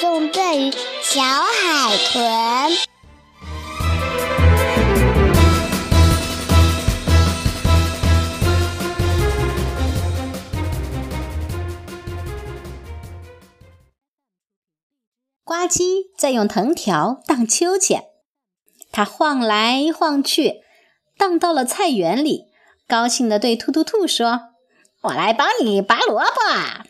纵队与小海豚。呱唧在用藤条荡秋千，它晃来晃去，荡到了菜园里，高兴地对突突兔说：“我来帮你拔萝卜。”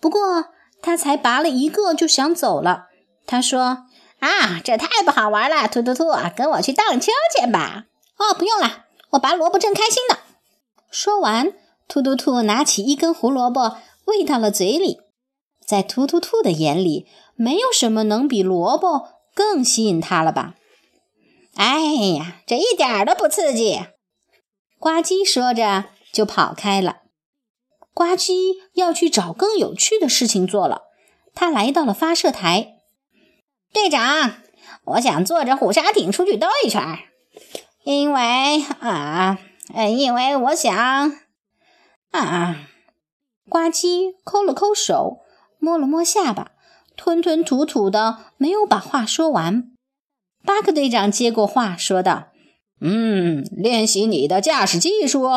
不过，他才拔了一个就想走了。他说：“啊，这太不好玩了！突突兔，跟我去荡秋千吧。”哦，不用了，我拔萝卜正开心呢。说完，突突兔拿起一根胡萝卜喂到了嘴里。在突突兔的眼里，没有什么能比萝卜更吸引他了吧？哎呀，这一点都不刺激！呱唧说着就跑开了。呱唧要去找更有趣的事情做了。他来到了发射台。队长，我想坐着虎鲨艇出去兜一圈，因为啊，因为我想啊。呱唧抠了抠手，摸了摸下巴，吞吞吐吐的，没有把话说完。巴克队长接过话，说道：“嗯，练习你的驾驶技术。”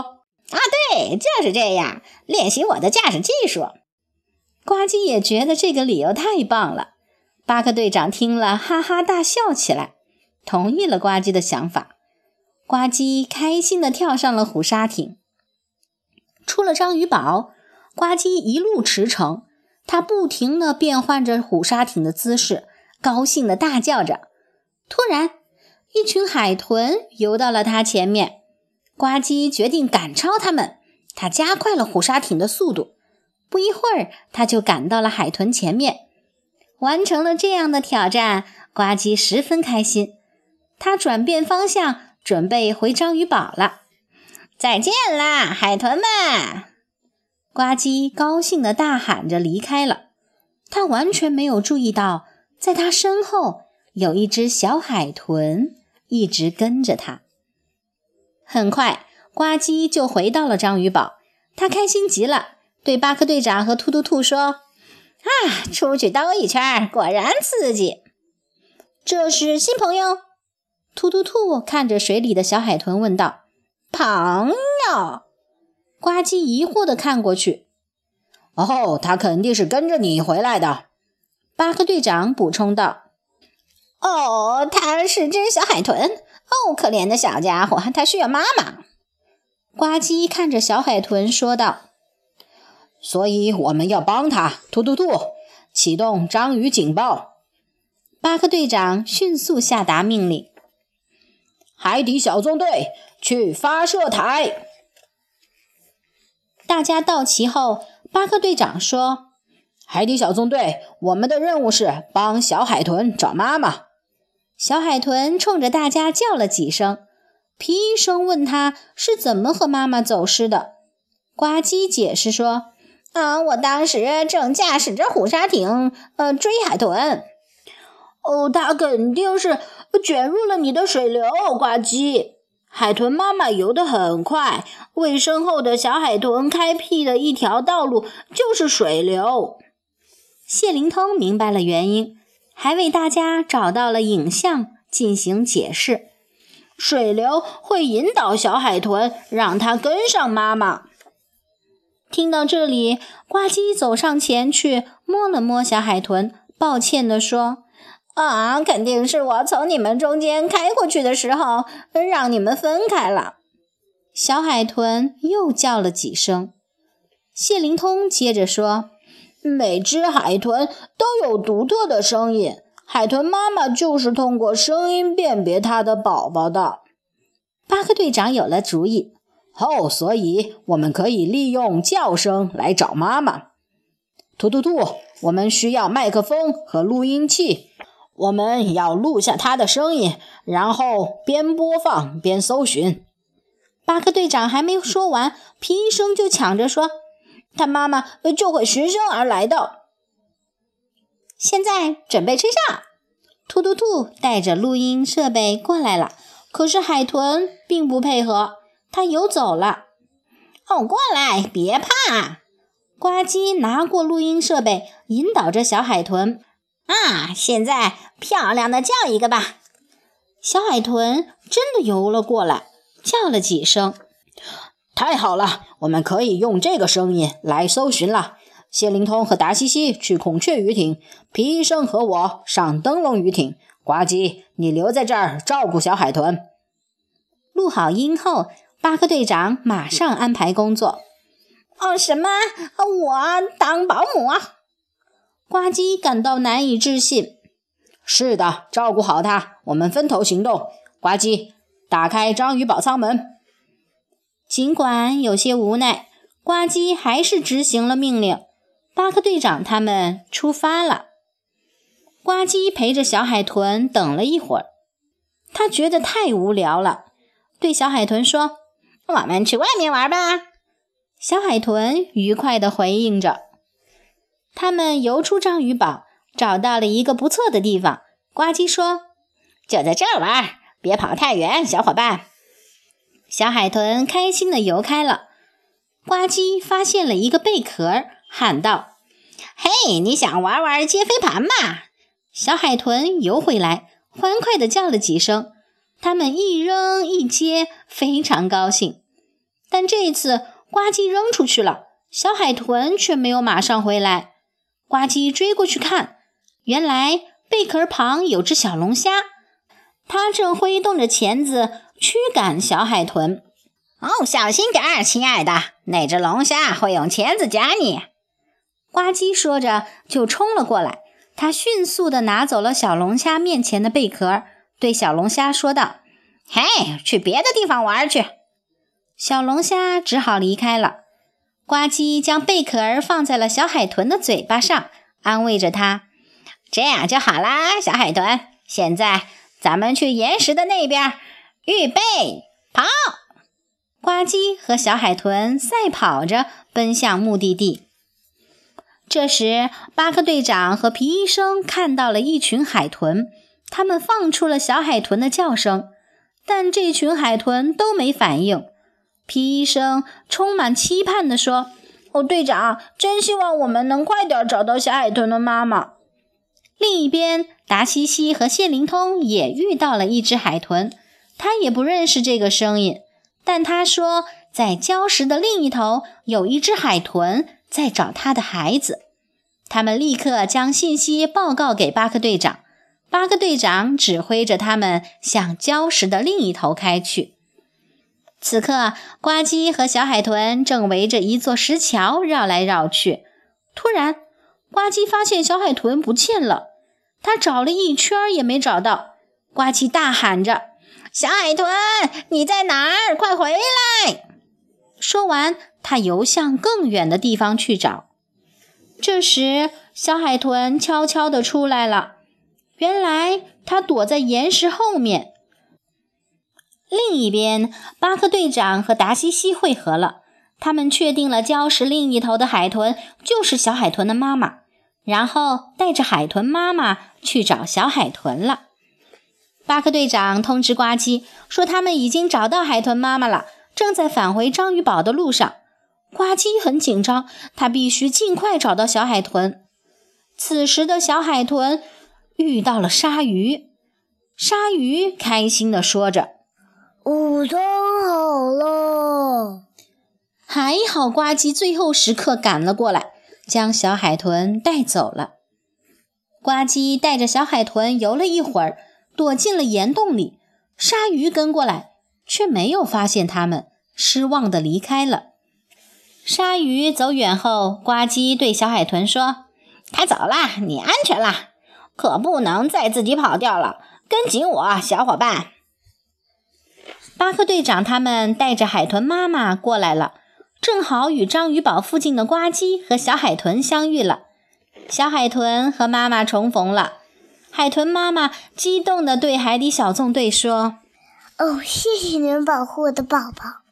啊，对，就是这样，练习我的驾驶技术。呱唧也觉得这个理由太棒了。巴克队长听了，哈哈大笑起来，同意了呱唧的想法。呱唧开心地跳上了虎鲨艇。出了章鱼堡，呱唧一路驰骋，他不停地变换着虎鲨艇的姿势，高兴地大叫着。突然，一群海豚游到了他前面。呱唧决定赶超他们，他加快了虎鲨艇的速度。不一会儿，他就赶到了海豚前面，完成了这样的挑战。呱唧十分开心，他转变方向，准备回章鱼堡了。再见啦，海豚们！呱唧高兴地大喊着离开了。他完全没有注意到，在他身后有一只小海豚一直跟着他。很快，呱唧就回到了章鱼堡。他开心极了，对巴克队长和突突兔说：“啊，出去兜一圈，果然刺激。”这是新朋友。突突兔看着水里的小海豚问道：“朋友？”呱唧疑惑地看过去。“哦，他肯定是跟着你回来的。”巴克队长补充道。“哦，他是只小海豚。”哦，可怜的小家伙，他需要妈妈。呱唧看着小海豚说道：“所以我们要帮他。”突突突，启动章鱼警报。巴克队长迅速下达命令：“海底小纵队去发射台。”大家到齐后，巴克队长说：“海底小纵队，我们的任务是帮小海豚找妈妈。”小海豚冲着大家叫了几声，皮医生问他是怎么和妈妈走失的。呱唧解释说：“啊，我当时正驾驶着虎鲨艇，呃，追海豚。哦，它肯定是卷入了你的水流。”呱唧，海豚妈妈游得很快，为身后的小海豚开辟的一条道路就是水流。谢灵通明白了原因。还为大家找到了影像进行解释，水流会引导小海豚，让它跟上妈妈。听到这里，呱唧走上前去摸了摸小海豚，抱歉地说：“啊，肯定是我从你们中间开过去的时候，让你们分开了。”小海豚又叫了几声。谢灵通接着说。每只海豚都有独特的声音，海豚妈妈就是通过声音辨别它的宝宝的。巴克队长有了主意，哦，所以我们可以利用叫声来找妈妈。突突突，我们需要麦克风和录音器，我们要录下它的声音，然后边播放边搜寻。巴克队长还没说完，皮医生就抢着说。他妈妈就会循声而来的。现在准备吹哨，突突兔带着录音设备过来了。可是海豚并不配合，它游走了。哦，过来，别怕。呱唧拿过录音设备，引导着小海豚。啊，现在漂亮的叫一个吧！小海豚真的游了过来，叫了几声。太好了，我们可以用这个声音来搜寻了。谢灵通和达西西去孔雀鱼艇，皮医生和我上灯笼鱼艇。呱唧，你留在这儿照顾小海豚。录好音后，巴克队长马上安排工作。哦，什么？我当保姆？呱唧感到难以置信。是的，照顾好它，我们分头行动。呱唧，打开章鱼堡舱门。尽管有些无奈，呱唧还是执行了命令。巴克队长他们出发了。呱唧陪着小海豚等了一会儿，他觉得太无聊了，对小海豚说：“我们去外面玩吧。”小海豚愉快地回应着。他们游出章鱼堡，找到了一个不错的地方。呱唧说：“就在这儿玩，别跑太远，小伙伴。”小海豚开心地游开了。呱唧发现了一个贝壳，喊道：“嘿，你想玩玩接飞盘吗？”小海豚游回来，欢快地叫了几声。它们一扔一接，非常高兴。但这一次呱唧扔出去了，小海豚却没有马上回来。呱唧追过去看，原来贝壳旁有只小龙虾，它正挥动着钳子驱赶小海豚。哦，小心点儿，亲爱的，那只龙虾会用钳子夹你。呱唧说着就冲了过来。他迅速地拿走了小龙虾面前的贝壳，对小龙虾说道：“嘿，去别的地方玩去。”小龙虾只好离开了。呱唧将贝壳放在了小海豚的嘴巴上，安慰着它：“这样就好啦，小海豚。现在咱们去岩石的那边，预备跑！”呱唧和小海豚赛跑着奔向目的地。这时，巴克队长和皮医生看到了一群海豚，他们放出了小海豚的叫声，但这群海豚都没反应。皮医生充满期盼地说：“哦，队长，真希望我们能快点找到小海豚的妈妈。”另一边，达西西和谢灵通也遇到了一只海豚，他也不认识这个声音，但他说在礁石的另一头有一只海豚。在找他的孩子，他们立刻将信息报告给巴克队长。巴克队长指挥着他们向礁石的另一头开去。此刻，呱唧和小海豚正围着一座石桥绕来绕去。突然，呱唧发现小海豚不见了，他找了一圈也没找到。呱唧大喊着：“小海豚，你在哪儿？快回来！”说完。他游向更远的地方去找。这时，小海豚悄悄地出来了。原来，它躲在岩石后面。另一边，巴克队长和达西西汇合了。他们确定了礁石另一头的海豚就是小海豚的妈妈，然后带着海豚妈妈去找小海豚了。巴克队长通知呱唧说，他们已经找到海豚妈妈了，正在返回章鱼堡的路上。呱唧很紧张，他必须尽快找到小海豚。此时的小海豚遇到了鲨鱼，鲨鱼开心地说着：“午餐好了！”还好呱唧最后时刻赶了过来，将小海豚带走了。呱唧带着小海豚游了一会儿，躲进了岩洞里。鲨鱼跟过来，却没有发现他们，失望地离开了。鲨鱼走远后，呱唧对小海豚说：“它走了，你安全了，可不能再自己跑掉了。跟紧我，小伙伴。”巴克队长他们带着海豚妈妈过来了，正好与章鱼堡附近的呱唧和小海豚相遇了。小海豚和妈妈重逢了，海豚妈妈激动地对海底小纵队说：“哦，谢谢你们保护我的宝宝。”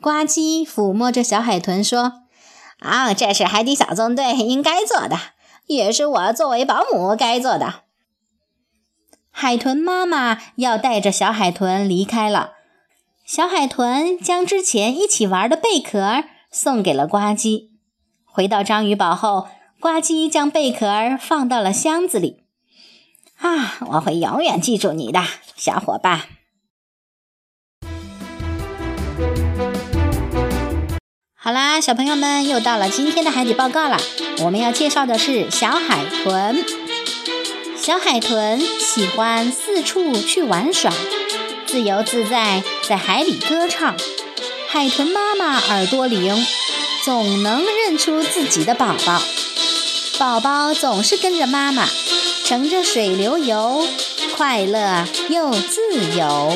呱唧抚摸着小海豚说：“啊，这是海底小纵队应该做的，也是我作为保姆该做的。”海豚妈妈要带着小海豚离开了。小海豚将之前一起玩的贝壳送给了呱唧。回到章鱼堡后，呱唧将贝壳放到了箱子里。啊，我会永远记住你的，小伙伴。好啦，小朋友们，又到了今天的海底报告了。我们要介绍的是小海豚。小海豚喜欢四处去玩耍，自由自在，在海里歌唱。海豚妈妈耳朵灵，总能认出自己的宝宝。宝宝总是跟着妈妈，乘着水流游，快乐又自由。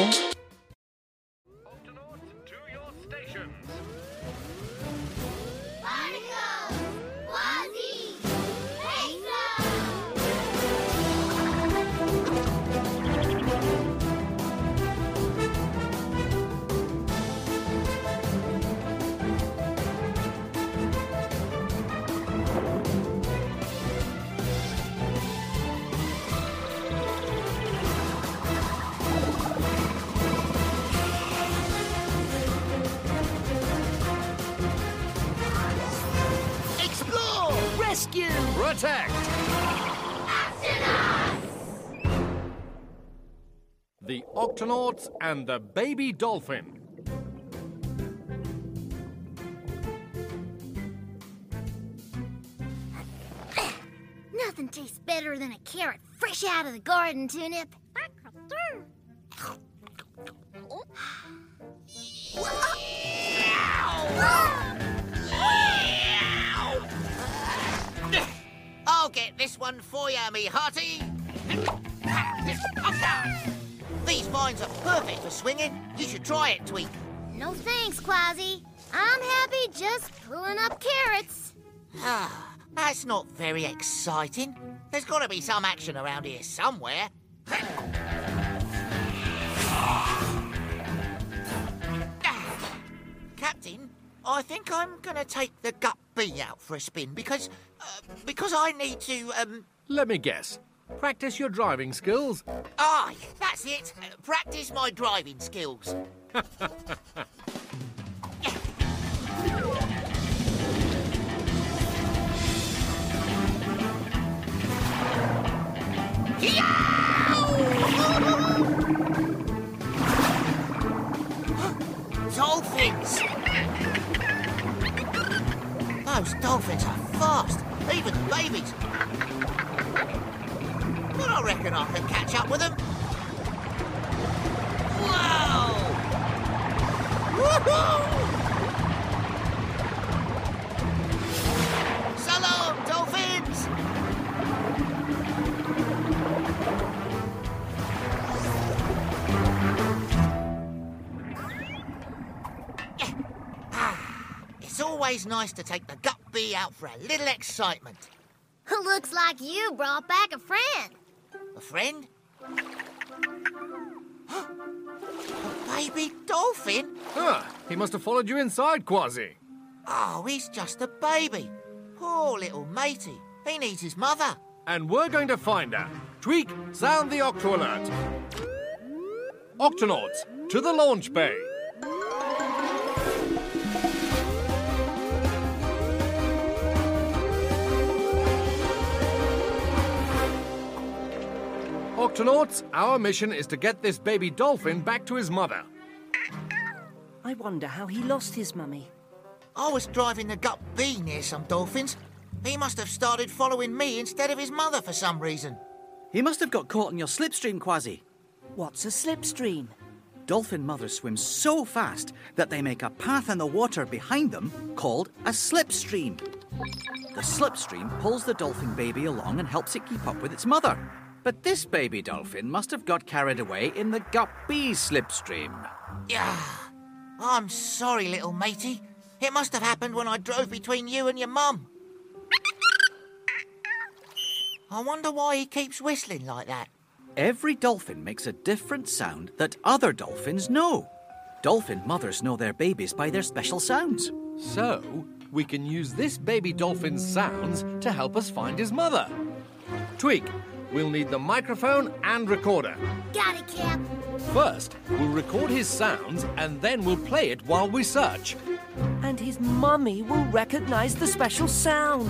Protect! The Octonauts and the Baby Dolphin. Nothing tastes better than a carrot fresh out of the garden, Tunip. I'll get this one for you, me hearty. These vines are perfect for swinging. You should try it, Tweak. No thanks, Quasi. I'm happy just pulling up carrots. Ah, that's not very exciting. There's got to be some action around here somewhere. Captain, I think I'm going to take the gut bee out for a spin because uh, because I need to um Let me guess. Practice your driving skills. ah that's it. Uh, practice my driving skills. Dolphins! Those dolphins are fast, even the babies. But I reckon I can catch up with them. Whoa! Woohoo! Always nice to take the gut bee out for a little excitement. Looks like you brought back a friend. A friend? a baby dolphin? Ah, he must have followed you inside, Quasi. Oh, he's just a baby. Poor little matey. He needs his mother. And we're going to find her. Tweak, sound the Octo alert. Octonauts, to the launch bay. Octonauts, our mission is to get this baby dolphin back to his mother. I wonder how he lost his mummy. I was driving the gut bee near some dolphins. He must have started following me instead of his mother for some reason. He must have got caught in your slipstream, Quasi. What's a slipstream? Dolphin mothers swim so fast that they make a path in the water behind them called a slipstream. The slipstream pulls the dolphin baby along and helps it keep up with its mother. But this baby dolphin must have got carried away in the guppy slipstream. Yeah. I'm sorry, little matey. It must have happened when I drove between you and your mum. I wonder why he keeps whistling like that. Every dolphin makes a different sound that other dolphins know. Dolphin mothers know their babies by their special sounds. So, we can use this baby dolphin's sounds to help us find his mother. Tweak, we'll need the microphone and recorder. Got it, Cap. First, we'll record his sounds and then we'll play it while we search. And his mummy will recognize the special sound.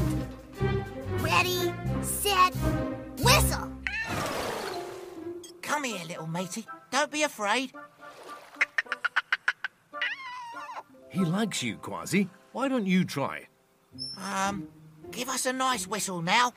Ready, set, whistle! Come here, little matey. Don't be afraid. He likes you, Quasi. Why don't you try? Um, give us a nice whistle now.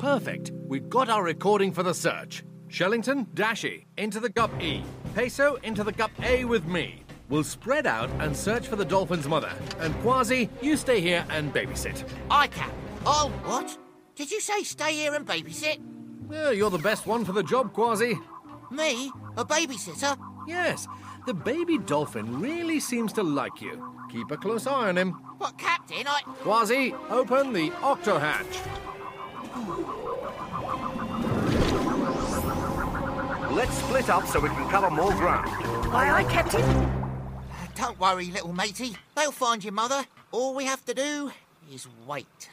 Perfect. We've got our recording for the search. Shellington, Dashy, into the Gup E. Peso, into the Gup A with me. We'll spread out and search for the dolphin's mother. And Quasi, you stay here and babysit. I can. Oh, what? Did you say stay here and babysit? Well, you're the best one for the job, Quasi. Me? A babysitter? Yes, the baby dolphin really seems to like you. Keep a close eye on him. But, Captain, I. Quasi, open the octo hatch. Let's split up so we can cover more ground. Aye, aye, Captain. Uh, don't worry, little matey. They'll find your mother. All we have to do is wait.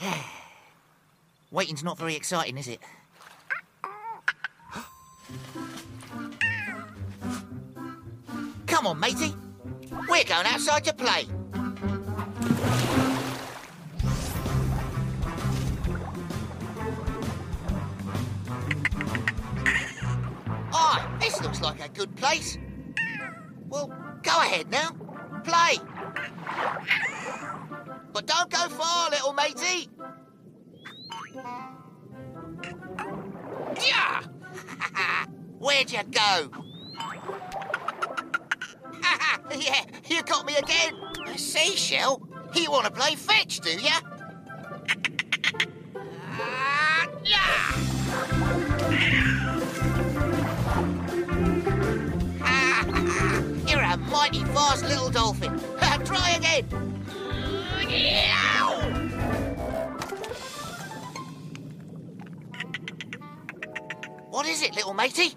Waiting's not very exciting, is it? Come on, matey. We're going outside to play. Ah, this looks like a good place. Well, go ahead now. Play. But don't go far, little matey. Yeah! Where'd you go? yeah, you got me again. A seashell? You want to play fetch, do ya? Ah, yeah! You're a mighty fast little dolphin. Try again. What is it, little matey?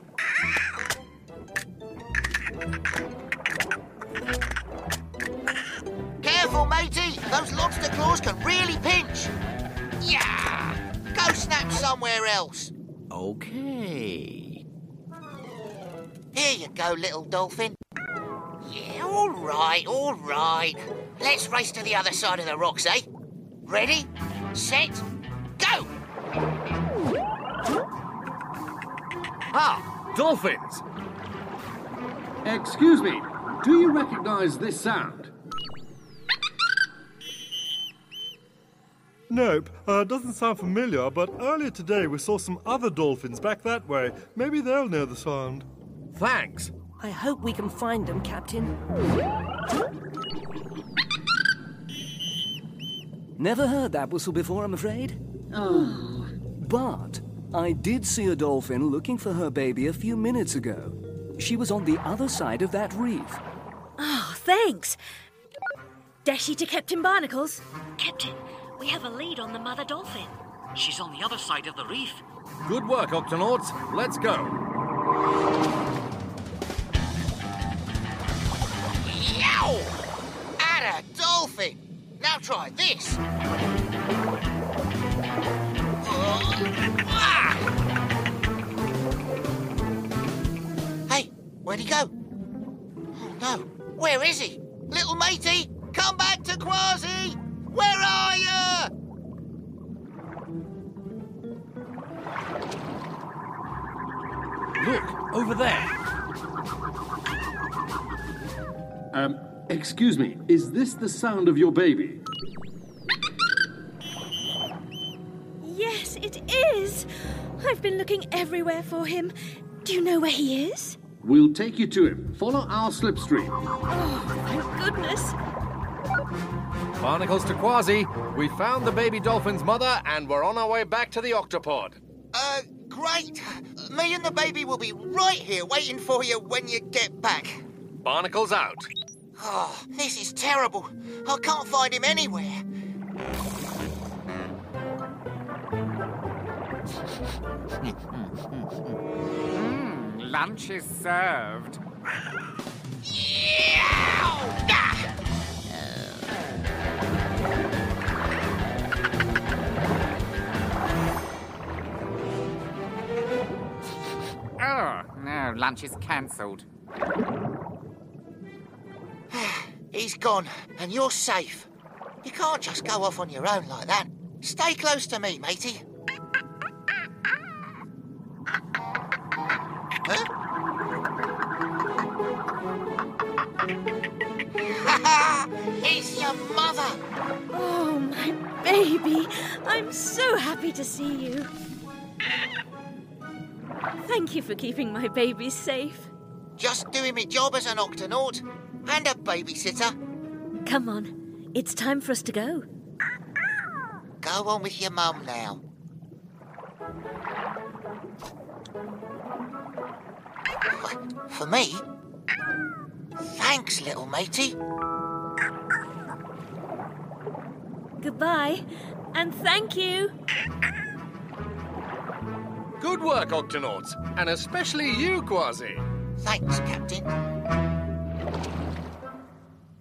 Careful, matey. Those lobster claws can really pinch. Yeah. Go snap somewhere else. Okay. Here you go, little dolphin. Yeah, all right, all right. Let's race to the other side of the rocks, eh? Ready, set, go! Ah, dolphins! Excuse me, do you recognize this sound? Nope, uh, doesn't sound familiar, but earlier today we saw some other dolphins back that way. Maybe they'll know the sound. Thanks. I hope we can find them, Captain. Never heard that whistle before, I'm afraid. Oh. But I did see a dolphin looking for her baby a few minutes ago. She was on the other side of that reef. Oh, thanks. Dashy to Captain Barnacles. Captain, we have a lead on the mother dolphin. She's on the other side of the reef. Good work, Octonauts. Let's go. Yow! At a dolphin! Now try this. Hey, where'd he go? Oh no, where is he? Little matey, come back to Quasi! Where are you? Look, over there. Um, excuse me, is this the sound of your baby? Yes, it is. I've been looking everywhere for him. Do you know where he is? We'll take you to him. Follow our slipstream. Oh, thank goodness. Barnacles to Quasi. We found the baby dolphin's mother and we're on our way back to the octopod. Uh, great. Me and the baby will be right here waiting for you when you get back. Barnacles out. Oh, this is terrible. I can't find him anywhere. Mm, lunch is served. Oh, no, lunch lunch is cancelled. He's gone, and you're safe. You can't just go off on your own like that. Stay close to me, matey. Huh? it's your mother. Oh, my baby. I'm so happy to see you. Thank you for keeping my baby safe. Just doing my job as an octonaut and a babysitter. Come on, it's time for us to go. Go on with your mum now. For me? Thanks, little matey. Goodbye, and thank you. Good work, Octonauts, and especially you, Quasi. Thanks, Captain.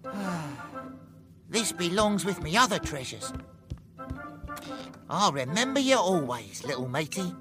this belongs with me other treasures. I'll remember you always, little matey.